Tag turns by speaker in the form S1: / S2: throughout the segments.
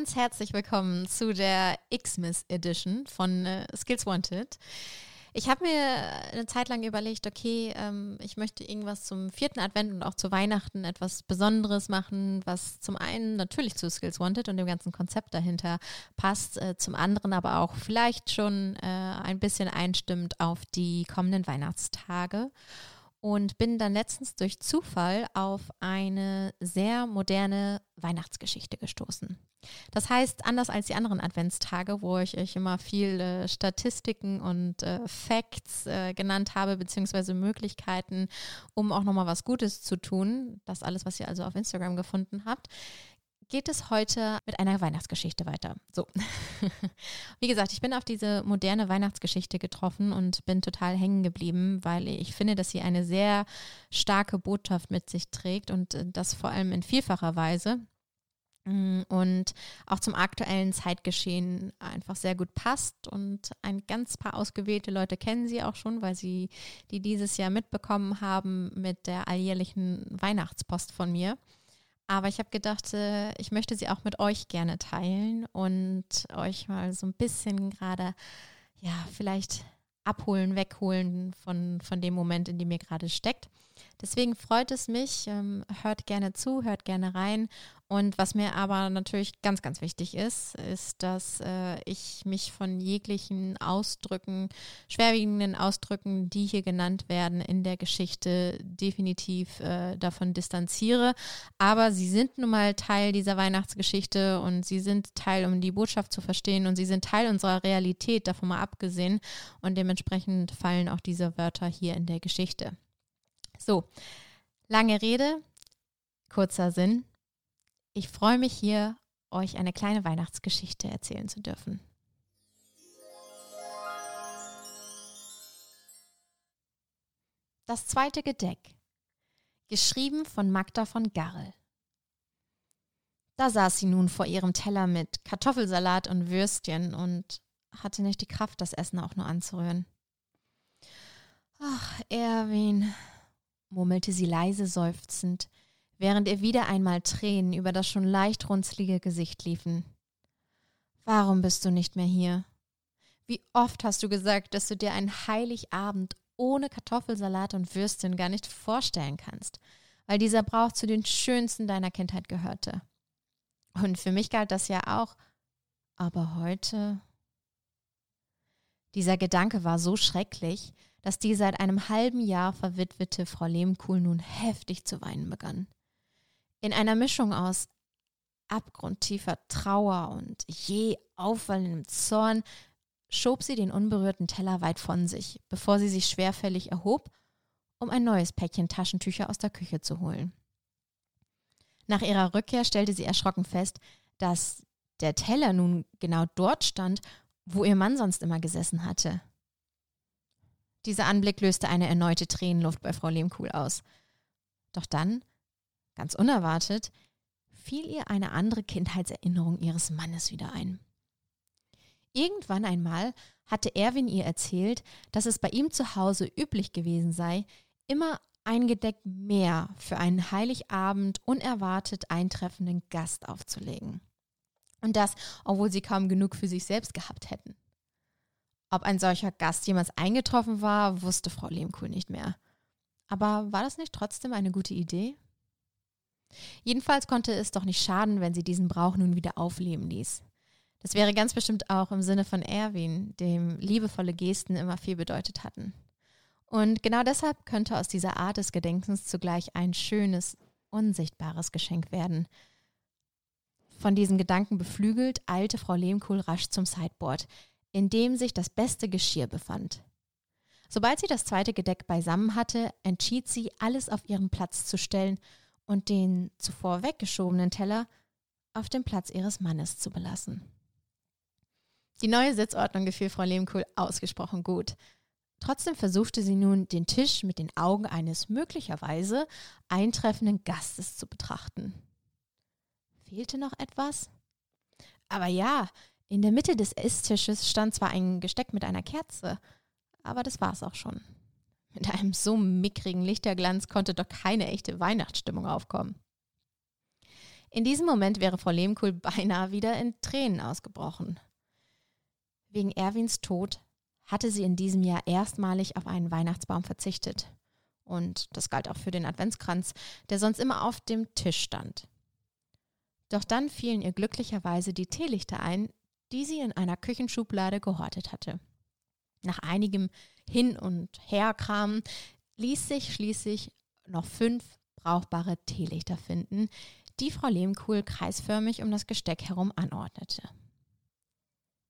S1: Ganz herzlich willkommen zu der Xmas Edition von äh, Skills Wanted. Ich habe mir eine Zeit lang überlegt, okay, ähm, ich möchte irgendwas zum vierten Advent und auch zu Weihnachten etwas Besonderes machen, was zum einen natürlich zu Skills Wanted und dem ganzen Konzept dahinter passt, äh, zum anderen aber auch vielleicht schon äh, ein bisschen einstimmt auf die kommenden Weihnachtstage und bin dann letztens durch Zufall auf eine sehr moderne Weihnachtsgeschichte gestoßen. Das heißt, anders als die anderen Adventstage, wo ich euch immer viele Statistiken und äh, Facts äh, genannt habe, beziehungsweise Möglichkeiten, um auch nochmal was Gutes zu tun, das alles, was ihr also auf Instagram gefunden habt, geht es heute mit einer Weihnachtsgeschichte weiter. So. Wie gesagt, ich bin auf diese moderne Weihnachtsgeschichte getroffen und bin total hängen geblieben, weil ich finde, dass sie eine sehr starke Botschaft mit sich trägt und äh, das vor allem in vielfacher Weise und auch zum aktuellen Zeitgeschehen einfach sehr gut passt und ein ganz paar ausgewählte Leute kennen sie auch schon, weil sie die dieses Jahr mitbekommen haben mit der alljährlichen Weihnachtspost von mir. Aber ich habe gedacht, äh, ich möchte sie auch mit euch gerne teilen und euch mal so ein bisschen gerade, ja, vielleicht abholen, wegholen von, von dem Moment, in dem ihr gerade steckt. Deswegen freut es mich, ähm, hört gerne zu, hört gerne rein. Und was mir aber natürlich ganz, ganz wichtig ist, ist, dass äh, ich mich von jeglichen Ausdrücken, schwerwiegenden Ausdrücken, die hier genannt werden in der Geschichte, definitiv äh, davon distanziere. Aber sie sind nun mal Teil dieser Weihnachtsgeschichte und sie sind Teil, um die Botschaft zu verstehen und sie sind Teil unserer Realität, davon mal abgesehen. Und dementsprechend fallen auch diese Wörter hier in der Geschichte. So, lange Rede, kurzer Sinn. Ich freue mich hier, euch eine kleine Weihnachtsgeschichte erzählen zu dürfen. Das zweite Gedeck. Geschrieben von Magda von Garrel. Da saß sie nun vor ihrem Teller mit Kartoffelsalat und Würstchen und hatte nicht die Kraft, das Essen auch nur anzurühren. Ach, Erwin, murmelte sie leise seufzend, während ihr wieder einmal Tränen über das schon leicht runzlige Gesicht liefen. Warum bist du nicht mehr hier? Wie oft hast du gesagt, dass du dir einen Heiligabend ohne Kartoffelsalat und Würstchen gar nicht vorstellen kannst, weil dieser Brauch zu den schönsten deiner Kindheit gehörte. Und für mich galt das ja auch. Aber heute. Dieser Gedanke war so schrecklich, dass die seit einem halben Jahr verwitwete Frau Lehmkuhl nun heftig zu weinen begann. In einer Mischung aus abgrundtiefer Trauer und je auffallendem Zorn schob sie den unberührten Teller weit von sich, bevor sie sich schwerfällig erhob, um ein neues Päckchen Taschentücher aus der Küche zu holen. Nach ihrer Rückkehr stellte sie erschrocken fest, dass der Teller nun genau dort stand, wo ihr Mann sonst immer gesessen hatte. Dieser Anblick löste eine erneute Tränenluft bei Frau Lehmkuhl aus. Doch dann, ganz unerwartet, fiel ihr eine andere Kindheitserinnerung ihres Mannes wieder ein. Irgendwann einmal hatte Erwin ihr erzählt, dass es bei ihm zu Hause üblich gewesen sei, immer ein Gedeck mehr für einen Heiligabend unerwartet eintreffenden Gast aufzulegen. Und das, obwohl sie kaum genug für sich selbst gehabt hätten. Ob ein solcher Gast jemals eingetroffen war, wusste Frau Lehmkuhl nicht mehr. Aber war das nicht trotzdem eine gute Idee? Jedenfalls konnte es doch nicht schaden, wenn sie diesen Brauch nun wieder aufleben ließ. Das wäre ganz bestimmt auch im Sinne von Erwin, dem liebevolle Gesten immer viel bedeutet hatten. Und genau deshalb könnte aus dieser Art des Gedenkens zugleich ein schönes, unsichtbares Geschenk werden. Von diesem Gedanken beflügelt eilte Frau Lehmkuhl rasch zum Sideboard, in dem sich das beste Geschirr befand. Sobald sie das zweite Gedeck beisammen hatte, entschied sie, alles auf ihren Platz zu stellen und den zuvor weggeschobenen Teller auf dem Platz ihres Mannes zu belassen. Die neue Sitzordnung gefiel Frau Lehmkuhl ausgesprochen gut. Trotzdem versuchte sie nun, den Tisch mit den Augen eines möglicherweise eintreffenden Gastes zu betrachten. Fehlte noch etwas? Aber ja, in der Mitte des Esstisches stand zwar ein Gesteck mit einer Kerze, aber das war's auch schon. Mit einem so mickrigen Lichterglanz konnte doch keine echte Weihnachtsstimmung aufkommen. In diesem Moment wäre Frau Lehmkuhl beinahe wieder in Tränen ausgebrochen. Wegen Erwins Tod hatte sie in diesem Jahr erstmalig auf einen Weihnachtsbaum verzichtet. Und das galt auch für den Adventskranz, der sonst immer auf dem Tisch stand. Doch dann fielen ihr glücklicherweise die Teelichter ein, die sie in einer Küchenschublade gehortet hatte. Nach einigem Hin- und Herkramen ließ sich schließlich noch fünf brauchbare Teelichter finden, die Frau Lehmkuhl kreisförmig um das Gesteck herum anordnete.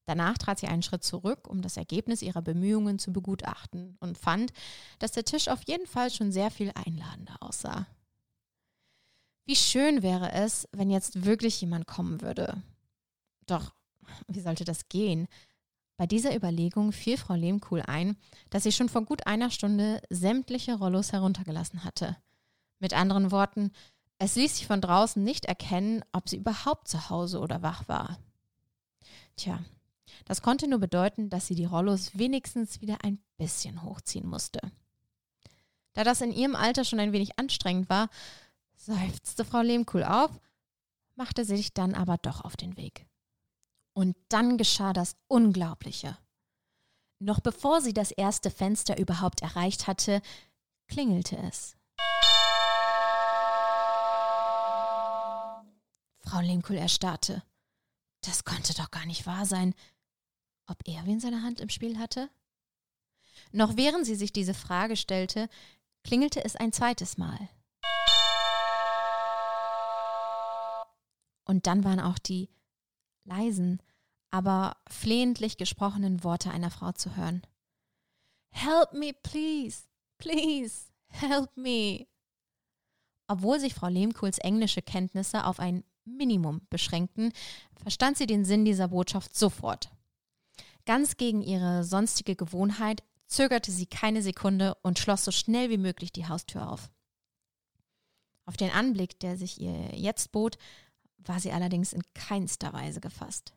S1: Danach trat sie einen Schritt zurück, um das Ergebnis ihrer Bemühungen zu begutachten und fand, dass der Tisch auf jeden Fall schon sehr viel einladender aussah. Wie schön wäre es, wenn jetzt wirklich jemand kommen würde. Doch, wie sollte das gehen? Bei dieser Überlegung fiel Frau Lehmkuhl ein, dass sie schon vor gut einer Stunde sämtliche Rollos heruntergelassen hatte. Mit anderen Worten, es ließ sich von draußen nicht erkennen, ob sie überhaupt zu Hause oder wach war. Tja, das konnte nur bedeuten, dass sie die Rollos wenigstens wieder ein bisschen hochziehen musste. Da das in ihrem Alter schon ein wenig anstrengend war, seufzte Frau Lehmkuhl auf, machte sich dann aber doch auf den Weg. Und dann geschah das Unglaubliche. Noch bevor sie das erste Fenster überhaupt erreicht hatte, klingelte es. Frau Lehmkuhl erstarrte. Das konnte doch gar nicht wahr sein ob Erwin seine Hand im Spiel hatte? Noch während sie sich diese Frage stellte, klingelte es ein zweites Mal. Und dann waren auch die leisen, aber flehentlich gesprochenen Worte einer Frau zu hören. Help me, please, please, help me. Obwohl sich Frau Lehmkuhls englische Kenntnisse auf ein Minimum beschränkten, verstand sie den Sinn dieser Botschaft sofort. Ganz gegen ihre sonstige Gewohnheit zögerte sie keine Sekunde und schloss so schnell wie möglich die Haustür auf. Auf den Anblick, der sich ihr jetzt bot, war sie allerdings in keinster Weise gefasst.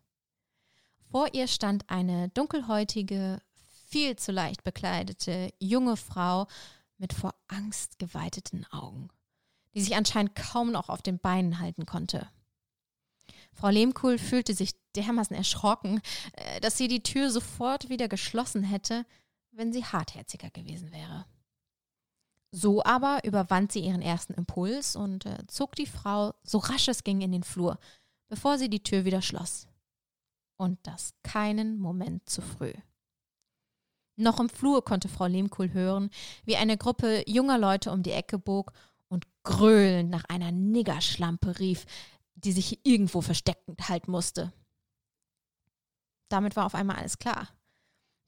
S1: Vor ihr stand eine dunkelhäutige, viel zu leicht bekleidete junge Frau mit vor Angst geweiteten Augen, die sich anscheinend kaum noch auf den Beinen halten konnte. Frau Lehmkuhl fühlte sich dermaßen erschrocken, äh, dass sie die Tür sofort wieder geschlossen hätte, wenn sie hartherziger gewesen wäre. So aber überwand sie ihren ersten Impuls und äh, zog die Frau so rasch es ging in den Flur, bevor sie die Tür wieder schloss. Und das keinen Moment zu früh. Noch im Flur konnte Frau Lehmkuhl hören, wie eine Gruppe junger Leute um die Ecke bog und gröhlend nach einer Niggerschlampe rief, die sich irgendwo versteckt halten musste. Damit war auf einmal alles klar.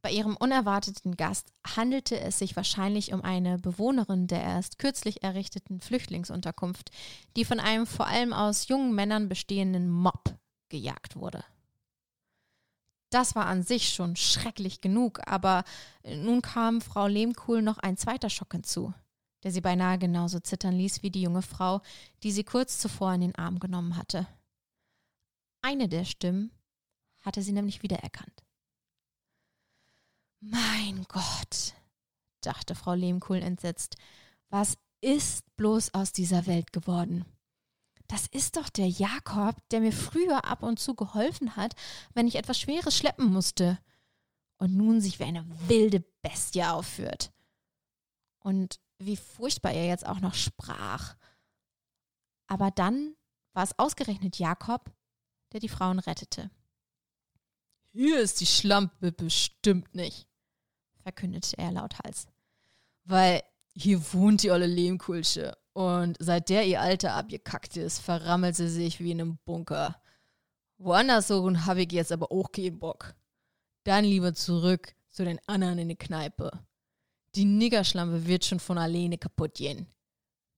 S1: Bei ihrem unerwarteten Gast handelte es sich wahrscheinlich um eine Bewohnerin der erst kürzlich errichteten Flüchtlingsunterkunft, die von einem vor allem aus jungen Männern bestehenden Mob gejagt wurde. Das war an sich schon schrecklich genug, aber nun kam Frau Lehmkuhl noch ein zweiter Schock hinzu der sie beinahe genauso zittern ließ wie die junge Frau, die sie kurz zuvor in den Arm genommen hatte. Eine der Stimmen hatte sie nämlich wiedererkannt. Mein Gott, dachte Frau Lehmkuhl entsetzt, was ist bloß aus dieser Welt geworden? Das ist doch der Jakob, der mir früher ab und zu geholfen hat, wenn ich etwas Schweres schleppen musste. Und nun sich wie eine wilde Bestie aufführt. Und wie furchtbar er jetzt auch noch sprach. Aber dann war es ausgerechnet Jakob, der die Frauen rettete. Hier ist die Schlampe bestimmt nicht, verkündete er lauthals. Weil hier wohnt die olle Lehmkulsche und seit der ihr Alter abgekackt ist, verrammelt sie sich wie in einem Bunker. Woanders suchen habe ich jetzt aber auch keinen Bock. Dann lieber zurück zu den anderen in die Kneipe. Die Niggerschlampe wird schon von alleine kaputt gehen.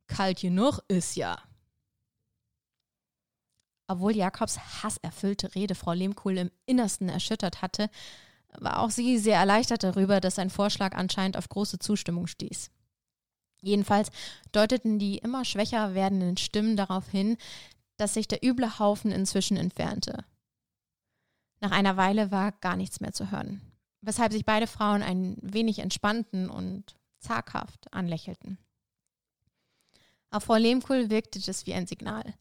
S1: Kalt genug ist ja. Obwohl Jakobs hasserfüllte Rede Frau Lehmkuhl im Innersten erschüttert hatte, war auch sie sehr erleichtert darüber, dass sein Vorschlag anscheinend auf große Zustimmung stieß. Jedenfalls deuteten die immer schwächer werdenden Stimmen darauf hin, dass sich der üble Haufen inzwischen entfernte. Nach einer Weile war gar nichts mehr zu hören weshalb sich beide Frauen ein wenig entspannten und zaghaft anlächelten. Auf Frau Lehmkuhl wirkte das wie ein Signal.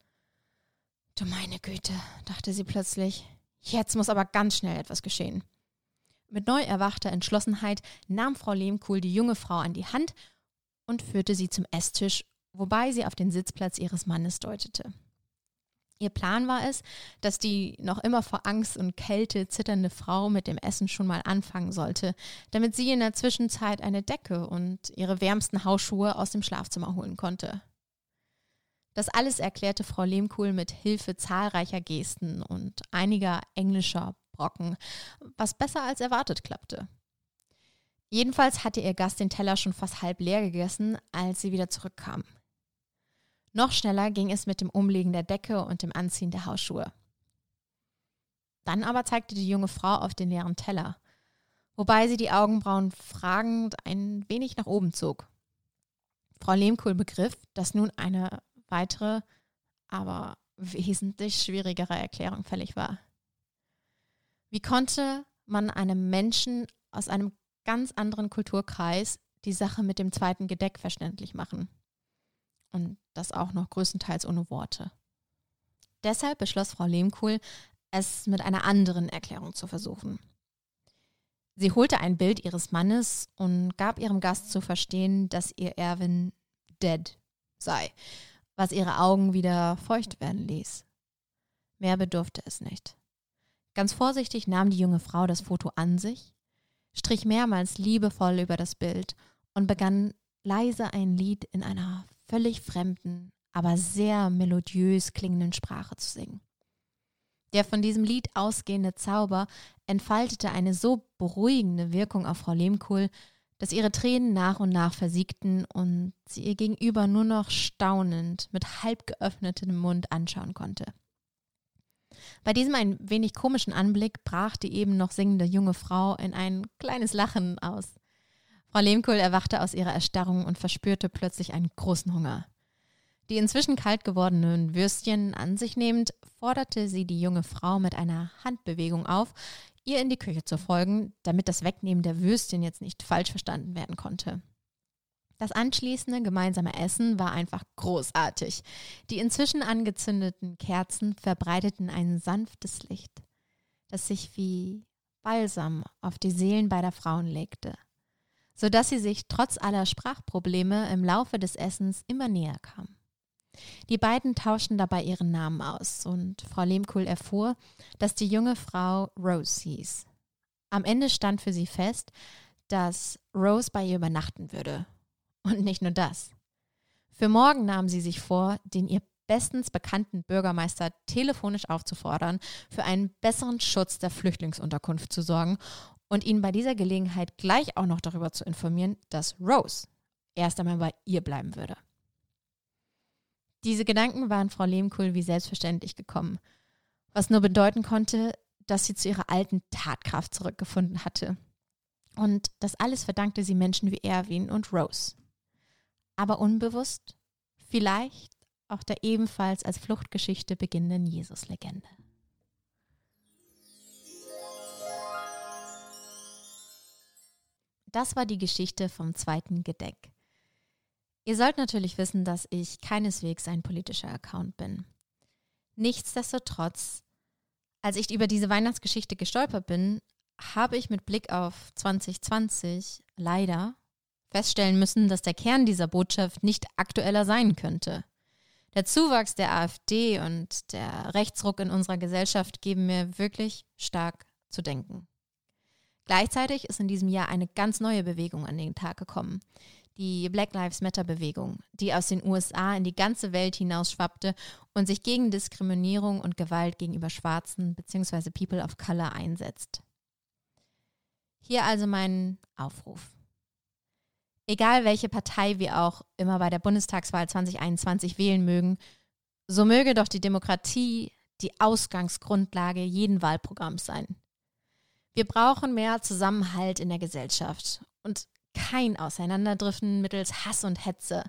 S1: Du meine Güte, dachte sie plötzlich. Jetzt muss aber ganz schnell etwas geschehen. Mit neu erwachter Entschlossenheit nahm Frau Lehmkuhl die junge Frau an die Hand und führte sie zum Esstisch, wobei sie auf den Sitzplatz ihres Mannes deutete. Ihr Plan war es, dass die noch immer vor Angst und Kälte zitternde Frau mit dem Essen schon mal anfangen sollte, damit sie in der Zwischenzeit eine Decke und ihre wärmsten Hausschuhe aus dem Schlafzimmer holen konnte. Das alles erklärte Frau Lehmkuhl mit Hilfe zahlreicher Gesten und einiger englischer Brocken, was besser als erwartet klappte. Jedenfalls hatte ihr Gast den Teller schon fast halb leer gegessen, als sie wieder zurückkam. Noch schneller ging es mit dem Umlegen der Decke und dem Anziehen der Hausschuhe. Dann aber zeigte die junge Frau auf den leeren Teller, wobei sie die Augenbrauen fragend ein wenig nach oben zog. Frau Lehmkohl begriff, dass nun eine weitere, aber wesentlich schwierigere Erklärung fällig war. Wie konnte man einem Menschen aus einem ganz anderen Kulturkreis die Sache mit dem zweiten Gedeck verständlich machen? Und das auch noch größtenteils ohne Worte. Deshalb beschloss Frau Lehmkuhl, es mit einer anderen Erklärung zu versuchen. Sie holte ein Bild ihres Mannes und gab ihrem Gast zu verstehen, dass ihr Erwin dead sei was ihre Augen wieder feucht werden ließ. Mehr bedurfte es nicht. Ganz vorsichtig nahm die junge Frau das Foto an sich, strich mehrmals liebevoll über das Bild und begann leise ein Lied in einer völlig fremden, aber sehr melodiös klingenden Sprache zu singen. Der von diesem Lied ausgehende Zauber entfaltete eine so beruhigende Wirkung auf Frau Lehmkuhl, dass ihre Tränen nach und nach versiegten und sie ihr gegenüber nur noch staunend mit halb geöffnetem Mund anschauen konnte. Bei diesem ein wenig komischen Anblick brach die eben noch singende junge Frau in ein kleines Lachen aus. Frau Lehmkohl erwachte aus ihrer Erstarrung und verspürte plötzlich einen großen Hunger. Die inzwischen kalt gewordenen Würstchen an sich nehmend, forderte sie die junge Frau mit einer Handbewegung auf, ihr in die Küche zu folgen, damit das Wegnehmen der Würstchen jetzt nicht falsch verstanden werden konnte. Das anschließende gemeinsame Essen war einfach großartig. Die inzwischen angezündeten Kerzen verbreiteten ein sanftes Licht, das sich wie Balsam auf die Seelen beider Frauen legte, so dass sie sich trotz aller Sprachprobleme im Laufe des Essens immer näher kamen. Die beiden tauschten dabei ihren Namen aus und Frau Lehmkuhl erfuhr, dass die junge Frau Rose hieß. Am Ende stand für sie fest, dass Rose bei ihr übernachten würde. Und nicht nur das. Für morgen nahm sie sich vor, den ihr bestens bekannten Bürgermeister telefonisch aufzufordern, für einen besseren Schutz der Flüchtlingsunterkunft zu sorgen und ihn bei dieser Gelegenheit gleich auch noch darüber zu informieren, dass Rose erst einmal bei ihr bleiben würde. Diese Gedanken waren Frau Lehmkuhl wie selbstverständlich gekommen, was nur bedeuten konnte, dass sie zu ihrer alten Tatkraft zurückgefunden hatte. Und das alles verdankte sie Menschen wie Erwin und Rose. Aber unbewusst, vielleicht auch der ebenfalls als Fluchtgeschichte beginnenden Jesus-Legende. Das war die Geschichte vom zweiten Gedeck. Ihr sollt natürlich wissen, dass ich keineswegs ein politischer Account bin. Nichtsdestotrotz, als ich über diese Weihnachtsgeschichte gestolpert bin, habe ich mit Blick auf 2020 leider feststellen müssen, dass der Kern dieser Botschaft nicht aktueller sein könnte. Der Zuwachs der AfD und der Rechtsruck in unserer Gesellschaft geben mir wirklich stark zu denken. Gleichzeitig ist in diesem Jahr eine ganz neue Bewegung an den Tag gekommen, die Black Lives Matter-Bewegung, die aus den USA in die ganze Welt hinausschwappte und sich gegen Diskriminierung und Gewalt gegenüber Schwarzen bzw. People of Color einsetzt. Hier also mein Aufruf. Egal welche Partei wir auch immer bei der Bundestagswahl 2021 wählen mögen, so möge doch die Demokratie die Ausgangsgrundlage jeden Wahlprogramms sein. Wir brauchen mehr Zusammenhalt in der Gesellschaft und kein Auseinanderdriften mittels Hass und Hetze.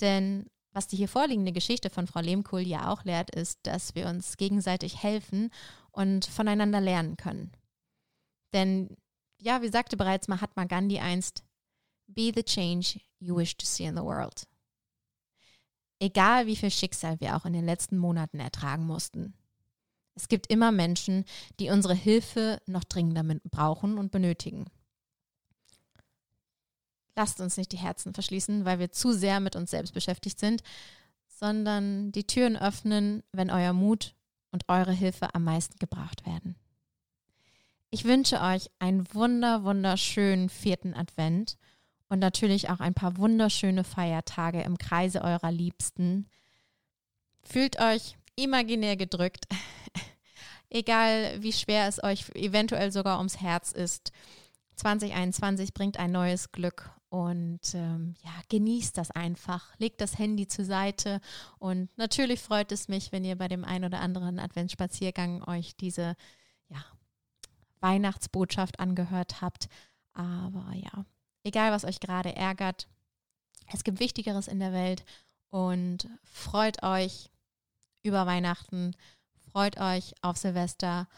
S1: Denn was die hier vorliegende Geschichte von Frau Lehmkohl ja auch lehrt, ist, dass wir uns gegenseitig helfen und voneinander lernen können. Denn, ja, wie sagte bereits Mahatma Gandhi einst, Be the change you wish to see in the world. Egal wie viel Schicksal wir auch in den letzten Monaten ertragen mussten. Es gibt immer Menschen, die unsere Hilfe noch dringender brauchen und benötigen. Lasst uns nicht die Herzen verschließen, weil wir zu sehr mit uns selbst beschäftigt sind, sondern die Türen öffnen, wenn euer Mut und eure Hilfe am meisten gebraucht werden. Ich wünsche euch einen wunder, wunderschönen vierten Advent und natürlich auch ein paar wunderschöne Feiertage im Kreise eurer Liebsten. Fühlt euch imaginär gedrückt, egal wie schwer es euch eventuell sogar ums Herz ist. 2021 bringt ein neues Glück und ähm, ja, genießt das einfach. Legt das Handy zur Seite und natürlich freut es mich, wenn ihr bei dem ein oder anderen Adventsspaziergang euch diese ja, Weihnachtsbotschaft angehört habt. Aber ja, egal was euch gerade ärgert, es gibt Wichtigeres in der Welt und freut euch über Weihnachten, freut euch auf Silvester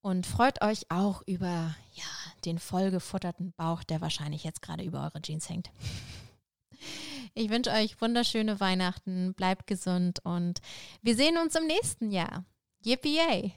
S1: und freut euch auch über ja, den vollgefutterten Bauch, der wahrscheinlich jetzt gerade über eure Jeans hängt. Ich wünsche euch wunderschöne Weihnachten, bleibt gesund und wir sehen uns im nächsten Jahr. Yippie!